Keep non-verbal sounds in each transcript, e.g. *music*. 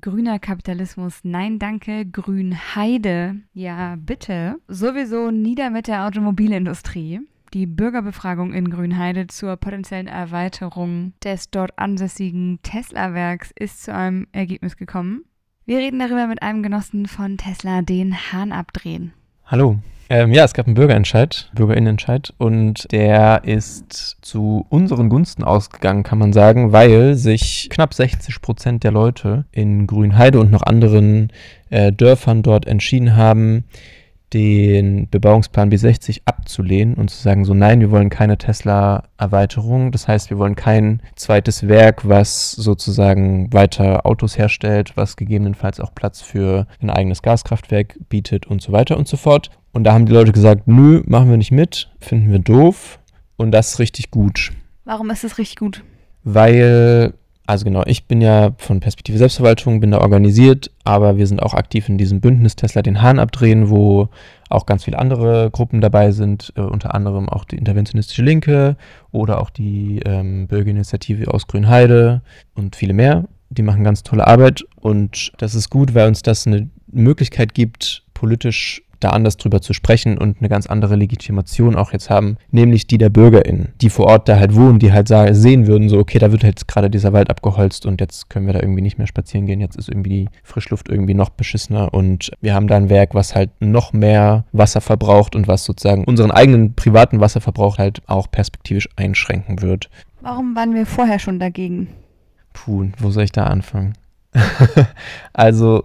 Grüner Kapitalismus, nein danke, Grünheide, ja bitte. Sowieso nieder mit der Automobilindustrie. Die Bürgerbefragung in Grünheide zur potenziellen Erweiterung des dort ansässigen Tesla-Werks ist zu einem Ergebnis gekommen. Wir reden darüber mit einem Genossen von Tesla, den Hahn abdrehen. Hallo. Ähm, ja, es gab einen Bürgerentscheid, Bürgerinnenentscheid, und der ist zu unseren Gunsten ausgegangen, kann man sagen, weil sich knapp 60 Prozent der Leute in Grünheide und noch anderen äh, Dörfern dort entschieden haben, den Bebauungsplan B60 abzulehnen und zu sagen, so nein, wir wollen keine Tesla-Erweiterung. Das heißt, wir wollen kein zweites Werk, was sozusagen weiter Autos herstellt, was gegebenenfalls auch Platz für ein eigenes Gaskraftwerk bietet und so weiter und so fort. Und da haben die Leute gesagt, nö, machen wir nicht mit, finden wir doof. Und das ist richtig gut, Warum ist es richtig gut? weil, also genau, ich bin ja von Perspektive Selbstverwaltung, bin da organisiert, aber wir sind auch aktiv in diesem Bündnis Tesla den Hahn abdrehen, wo auch ganz viele andere Gruppen dabei sind, äh, unter anderem auch die Interventionistische Linke oder auch die ähm, Bürgerinitiative aus Grünheide und viele mehr. Die machen ganz tolle Arbeit und das ist gut, weil uns das eine Möglichkeit gibt, politisch da anders drüber zu sprechen und eine ganz andere Legitimation auch jetzt haben, nämlich die der BürgerInnen, die vor Ort da halt wohnen, die halt sehen würden, so, okay, da wird jetzt gerade dieser Wald abgeholzt und jetzt können wir da irgendwie nicht mehr spazieren gehen, jetzt ist irgendwie die Frischluft irgendwie noch beschissener und wir haben da ein Werk, was halt noch mehr Wasser verbraucht und was sozusagen unseren eigenen privaten Wasserverbrauch halt auch perspektivisch einschränken wird. Warum waren wir vorher schon dagegen? Puh, wo soll ich da anfangen? *laughs* also,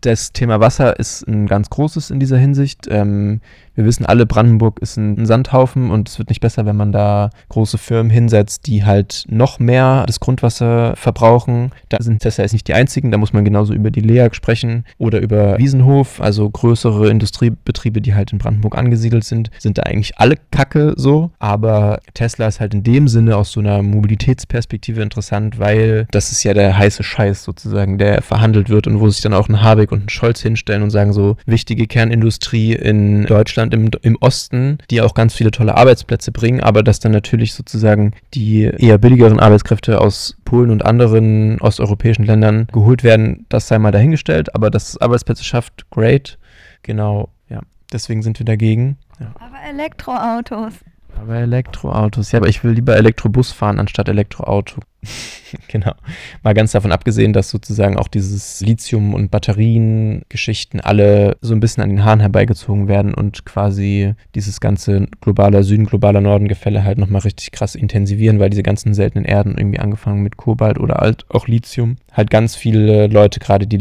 das Thema Wasser ist ein ganz großes in dieser Hinsicht. Ähm, wir wissen alle, Brandenburg ist ein, Sandhaufen und es wird nicht besser, wenn man da große Firmen hinsetzt, die halt noch mehr das Grundwasser verbrauchen. Da sind Tesla jetzt nicht die einzigen, da muss man genauso über die LEAG sprechen oder über Wiesenhof, also größere Industriebetriebe, die halt in Brandenburg angesiedelt sind, sind da eigentlich alle Kacke so. Aber Tesla ist halt in dem Sinne aus so einer Mobilitätsperspektive interessant, weil das ist ja der heiße Scheiß sozusagen, der verhandelt wird und wo sich dann auch ein Habeck und ein Scholz hinstellen und sagen so, wichtige Kernindustrie in Deutschland im, im Osten, die auch ganz viele tolle Arbeitsplätze bringen, aber dass dann natürlich sozusagen die eher billigeren Arbeitskräfte aus Polen und anderen osteuropäischen Ländern geholt werden, das sei mal dahingestellt, aber dass es Arbeitsplätze schafft, great. Genau, ja. Deswegen sind wir dagegen. Ja. Aber Elektroautos. Aber Elektroautos, ja, aber ich will lieber Elektrobus fahren anstatt Elektroauto. *laughs* *laughs* genau. Mal ganz davon abgesehen, dass sozusagen auch dieses Lithium- und Batterien-Geschichten alle so ein bisschen an den Haaren herbeigezogen werden und quasi dieses ganze globaler Süden, globaler Norden-Gefälle halt nochmal richtig krass intensivieren, weil diese ganzen seltenen Erden irgendwie angefangen mit Kobalt oder halt auch Lithium halt ganz viele Leute gerade die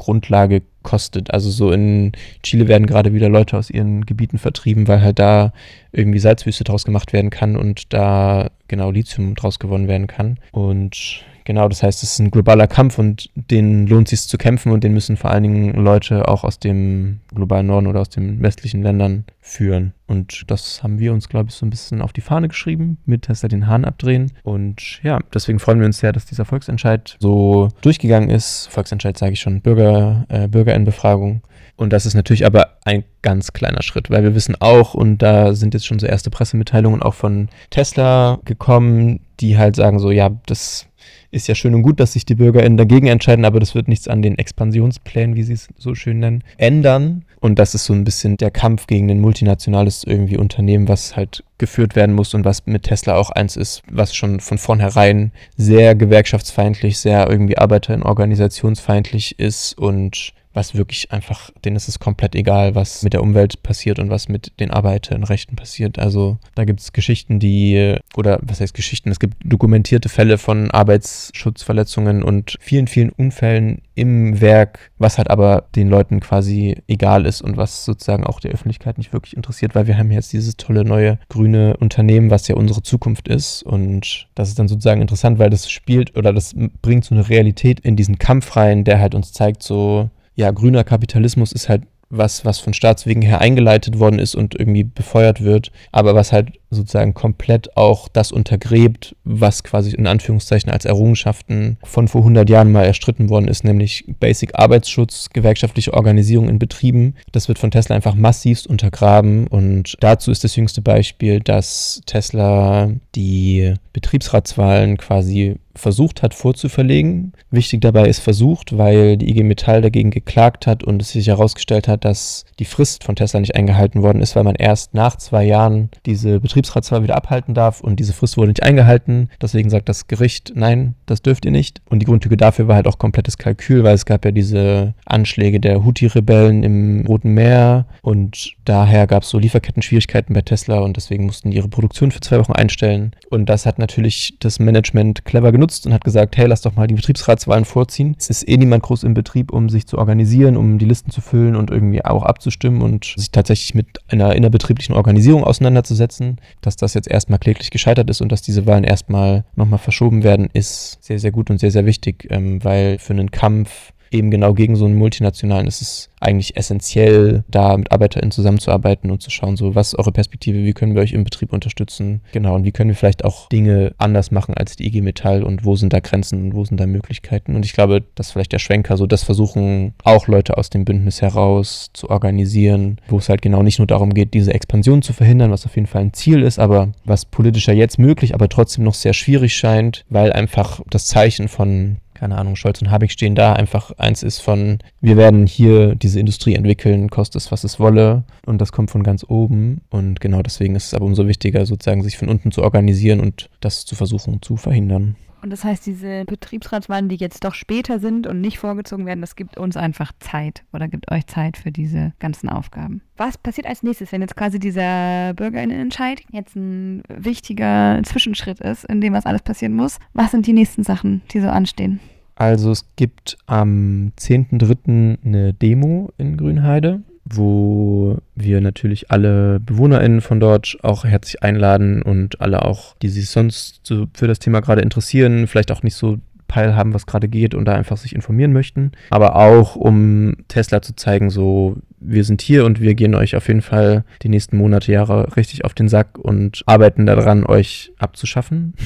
Lebensgrundlage kostet. Also so in Chile werden gerade wieder Leute aus ihren Gebieten vertrieben, weil halt da irgendwie Salzwüste draus gemacht werden kann und da genau Lithium draus gewonnen werden kann. Und genau, das heißt, es ist ein globaler Kampf und den lohnt sich zu kämpfen und den müssen vor allen Dingen Leute auch aus dem globalen Norden oder aus den westlichen Ländern führen. Und das haben wir uns, glaube ich, so ein bisschen auf die Fahne geschrieben, mit Tesla den Hahn abdrehen. Und ja, deswegen freuen wir uns sehr, dass dieser Volksentscheid so durchgegangen ist. Volksentscheid sage ich schon, Bürger, äh, Bürgerinnenbefragung. Und das ist natürlich aber ein ganz kleiner Schritt, weil wir wissen auch, und da sind jetzt schon so erste Pressemitteilungen auch von Tesla gekommen, die halt sagen so, ja, das ist ja schön und gut, dass sich die BürgerInnen dagegen entscheiden, aber das wird nichts an den Expansionsplänen, wie sie es so schön nennen, ändern. Und das ist so ein bisschen der Kampf gegen ein multinationales irgendwie Unternehmen, was halt geführt werden muss und was mit Tesla auch eins ist, was schon von vornherein sehr gewerkschaftsfeindlich, sehr irgendwie arbeiter- und organisationsfeindlich ist und was wirklich einfach, denen ist es komplett egal, was mit der Umwelt passiert und was mit den Arbeiterinnenrechten passiert. Also da gibt es Geschichten, die, oder was heißt Geschichten, es gibt dokumentierte Fälle von Arbeitsschutzverletzungen und vielen, vielen Unfällen im Werk, was halt aber den Leuten quasi egal ist und was sozusagen auch der Öffentlichkeit nicht wirklich interessiert, weil wir haben jetzt dieses tolle neue grüne Unternehmen, was ja unsere Zukunft ist und das ist dann sozusagen interessant, weil das spielt oder das bringt so eine Realität in diesen Kampf rein, der halt uns zeigt so, ja, grüner Kapitalismus ist halt was, was von Staatswegen her eingeleitet worden ist und irgendwie befeuert wird, aber was halt sozusagen komplett auch das untergräbt, was quasi in Anführungszeichen als Errungenschaften von vor 100 Jahren mal erstritten worden ist, nämlich Basic Arbeitsschutz, gewerkschaftliche Organisierung in Betrieben. Das wird von Tesla einfach massivst untergraben und dazu ist das jüngste Beispiel, dass Tesla die Betriebsratswahlen quasi versucht hat vorzuverlegen. Wichtig dabei ist versucht, weil die IG Metall dagegen geklagt hat und es sich herausgestellt hat, dass die Frist von Tesla nicht eingehalten worden ist, weil man erst nach zwei Jahren diese Betriebsratswahl wieder abhalten darf und diese Frist wurde nicht eingehalten. Deswegen sagt das Gericht, nein, das dürft ihr nicht. Und die Grundlage dafür war halt auch komplettes Kalkül, weil es gab ja diese Anschläge der Houthi-Rebellen im Roten Meer und daher gab es so Lieferketten-Schwierigkeiten bei Tesla und deswegen mussten die ihre Produktion für zwei Wochen einstellen. Und das hat natürlich das Management clever genutzt genutzt und hat gesagt, hey, lass doch mal die Betriebsratswahlen vorziehen. Es ist eh niemand groß im Betrieb, um sich zu organisieren, um die Listen zu füllen und irgendwie auch abzustimmen und sich tatsächlich mit einer innerbetrieblichen Organisierung auseinanderzusetzen. Dass das jetzt erstmal kläglich gescheitert ist und dass diese Wahlen erstmal nochmal verschoben werden, ist sehr, sehr gut und sehr, sehr wichtig, ähm, weil für einen Kampf eben genau gegen so einen multinationalen. Ist es eigentlich essentiell, da mit ArbeiterInnen zusammenzuarbeiten und zu schauen, so, was ist eure Perspektive, wie können wir euch im Betrieb unterstützen, genau, und wie können wir vielleicht auch Dinge anders machen als die IG Metall? Und wo sind da Grenzen? Und wo sind da Möglichkeiten. Und ich glaube, dass vielleicht der Schwenker, so das versuchen auch Leute aus dem Bündnis heraus zu organisieren, wo es halt genau nicht nur darum geht, diese Expansion zu verhindern, was auf jeden Fall ein Ziel ist, aber was politischer jetzt möglich, aber trotzdem noch sehr schwierig scheint, weil einfach das Zeichen von keine Ahnung, Scholz und Habeck stehen da, einfach eins ist von, wir werden hier diese Industrie entwickeln, kostet es, was es wolle. Und das kommt von ganz oben. Und genau deswegen ist es aber umso wichtiger, sozusagen sich von unten zu organisieren und das zu versuchen zu verhindern. Und das heißt, diese Betriebsratswahlen, die jetzt doch später sind und nicht vorgezogen werden, das gibt uns einfach Zeit oder gibt euch Zeit für diese ganzen Aufgaben. Was passiert als nächstes, wenn jetzt quasi dieser Bürgerinnenentscheid jetzt ein wichtiger Zwischenschritt ist, in dem was alles passieren muss? Was sind die nächsten Sachen, die so anstehen? Also es gibt am 10.3. eine Demo in Grünheide wo wir natürlich alle BewohnerInnen von dort auch herzlich einladen und alle auch, die sich sonst so für das Thema gerade interessieren, vielleicht auch nicht so Peil haben, was gerade geht und da einfach sich informieren möchten. Aber auch, um Tesla zu zeigen, so, wir sind hier und wir gehen euch auf jeden Fall die nächsten Monate, Jahre richtig auf den Sack und arbeiten daran, euch abzuschaffen. *laughs*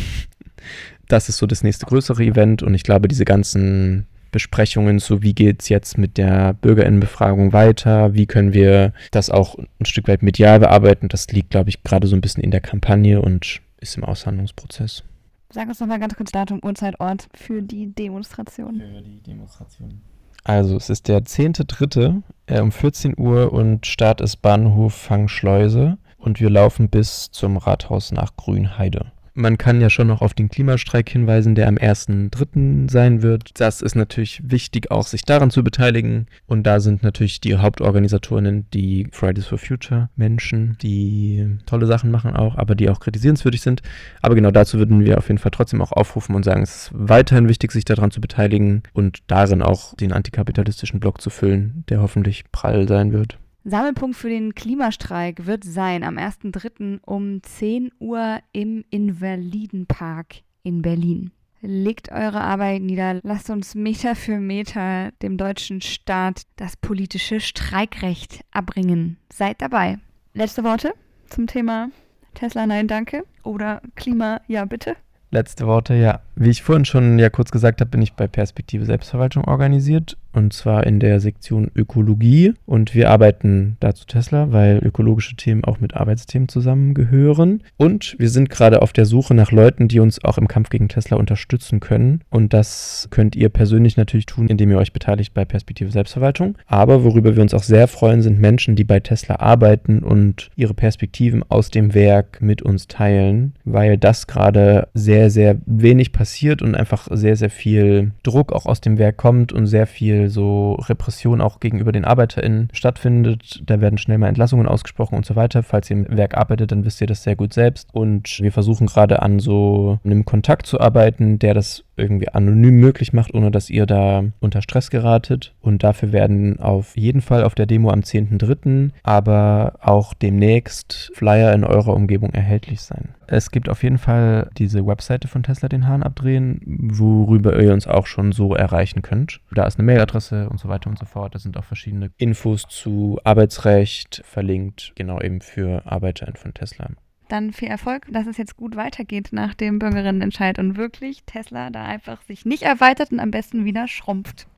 Das ist so das nächste größere Event und ich glaube, diese ganzen Besprechungen so wie geht es jetzt mit der Bürgerinnenbefragung weiter, wie können wir das auch ein Stück weit medial bearbeiten. Das liegt, glaube ich, gerade so ein bisschen in der Kampagne und ist im Aushandlungsprozess. Sag uns noch mal ganz kurz Datum, Uhrzeit, Ort für die Demonstration. Für die Demonstration. Also es ist der 10.3. Äh, um 14 Uhr und Start ist Bahnhof Fangschleuse und wir laufen bis zum Rathaus nach Grünheide. Man kann ja schon noch auf den Klimastreik hinweisen, der am 1.3. sein wird. Das ist natürlich wichtig, auch sich daran zu beteiligen. Und da sind natürlich die Hauptorganisatorinnen die Fridays for Future Menschen, die tolle Sachen machen auch, aber die auch kritisierenswürdig sind. Aber genau dazu würden wir auf jeden Fall trotzdem auch aufrufen und sagen, es ist weiterhin wichtig, sich daran zu beteiligen und darin auch den antikapitalistischen Block zu füllen, der hoffentlich prall sein wird. Sammelpunkt für den Klimastreik wird sein am 1.3. um 10 Uhr im Invalidenpark in Berlin. Legt eure Arbeit nieder, lasst uns Meter für Meter dem deutschen Staat das politische Streikrecht abbringen. Seid dabei. Letzte Worte zum Thema Tesla, nein, danke. Oder Klima, ja, bitte. Letzte Worte, ja. Wie ich vorhin schon ja kurz gesagt habe, bin ich bei Perspektive Selbstverwaltung organisiert und zwar in der Sektion Ökologie. Und wir arbeiten dazu Tesla, weil ökologische Themen auch mit Arbeitsthemen zusammengehören. Und wir sind gerade auf der Suche nach Leuten, die uns auch im Kampf gegen Tesla unterstützen können. Und das könnt ihr persönlich natürlich tun, indem ihr euch beteiligt bei Perspektive Selbstverwaltung, aber worüber wir uns auch sehr freuen, sind Menschen, die bei Tesla arbeiten und ihre Perspektiven aus dem Werk mit uns teilen, weil das gerade sehr, sehr wenig passiert passiert und einfach sehr, sehr viel Druck auch aus dem Werk kommt und sehr viel so Repression auch gegenüber den ArbeiterInnen stattfindet. Da werden schnell mal Entlassungen ausgesprochen und so weiter. Falls ihr im Werk arbeitet, dann wisst ihr das sehr gut selbst. Und wir versuchen gerade an so einem Kontakt zu arbeiten, der das irgendwie anonym möglich macht, ohne dass ihr da unter Stress geratet. Und dafür werden auf jeden Fall auf der Demo am 10.3., aber auch demnächst Flyer in eurer Umgebung erhältlich sein. Es gibt auf jeden Fall diese Webseite von Tesla den Hahn abdrehen, worüber ihr uns auch schon so erreichen könnt. Da ist eine Mailadresse und so weiter und so fort. Da sind auch verschiedene Infos zu Arbeitsrecht verlinkt, genau eben für ArbeiterInnen von Tesla. Dann viel Erfolg, dass es jetzt gut weitergeht nach dem Bürgerinnenentscheid und wirklich Tesla da einfach sich nicht erweitert und am besten wieder schrumpft.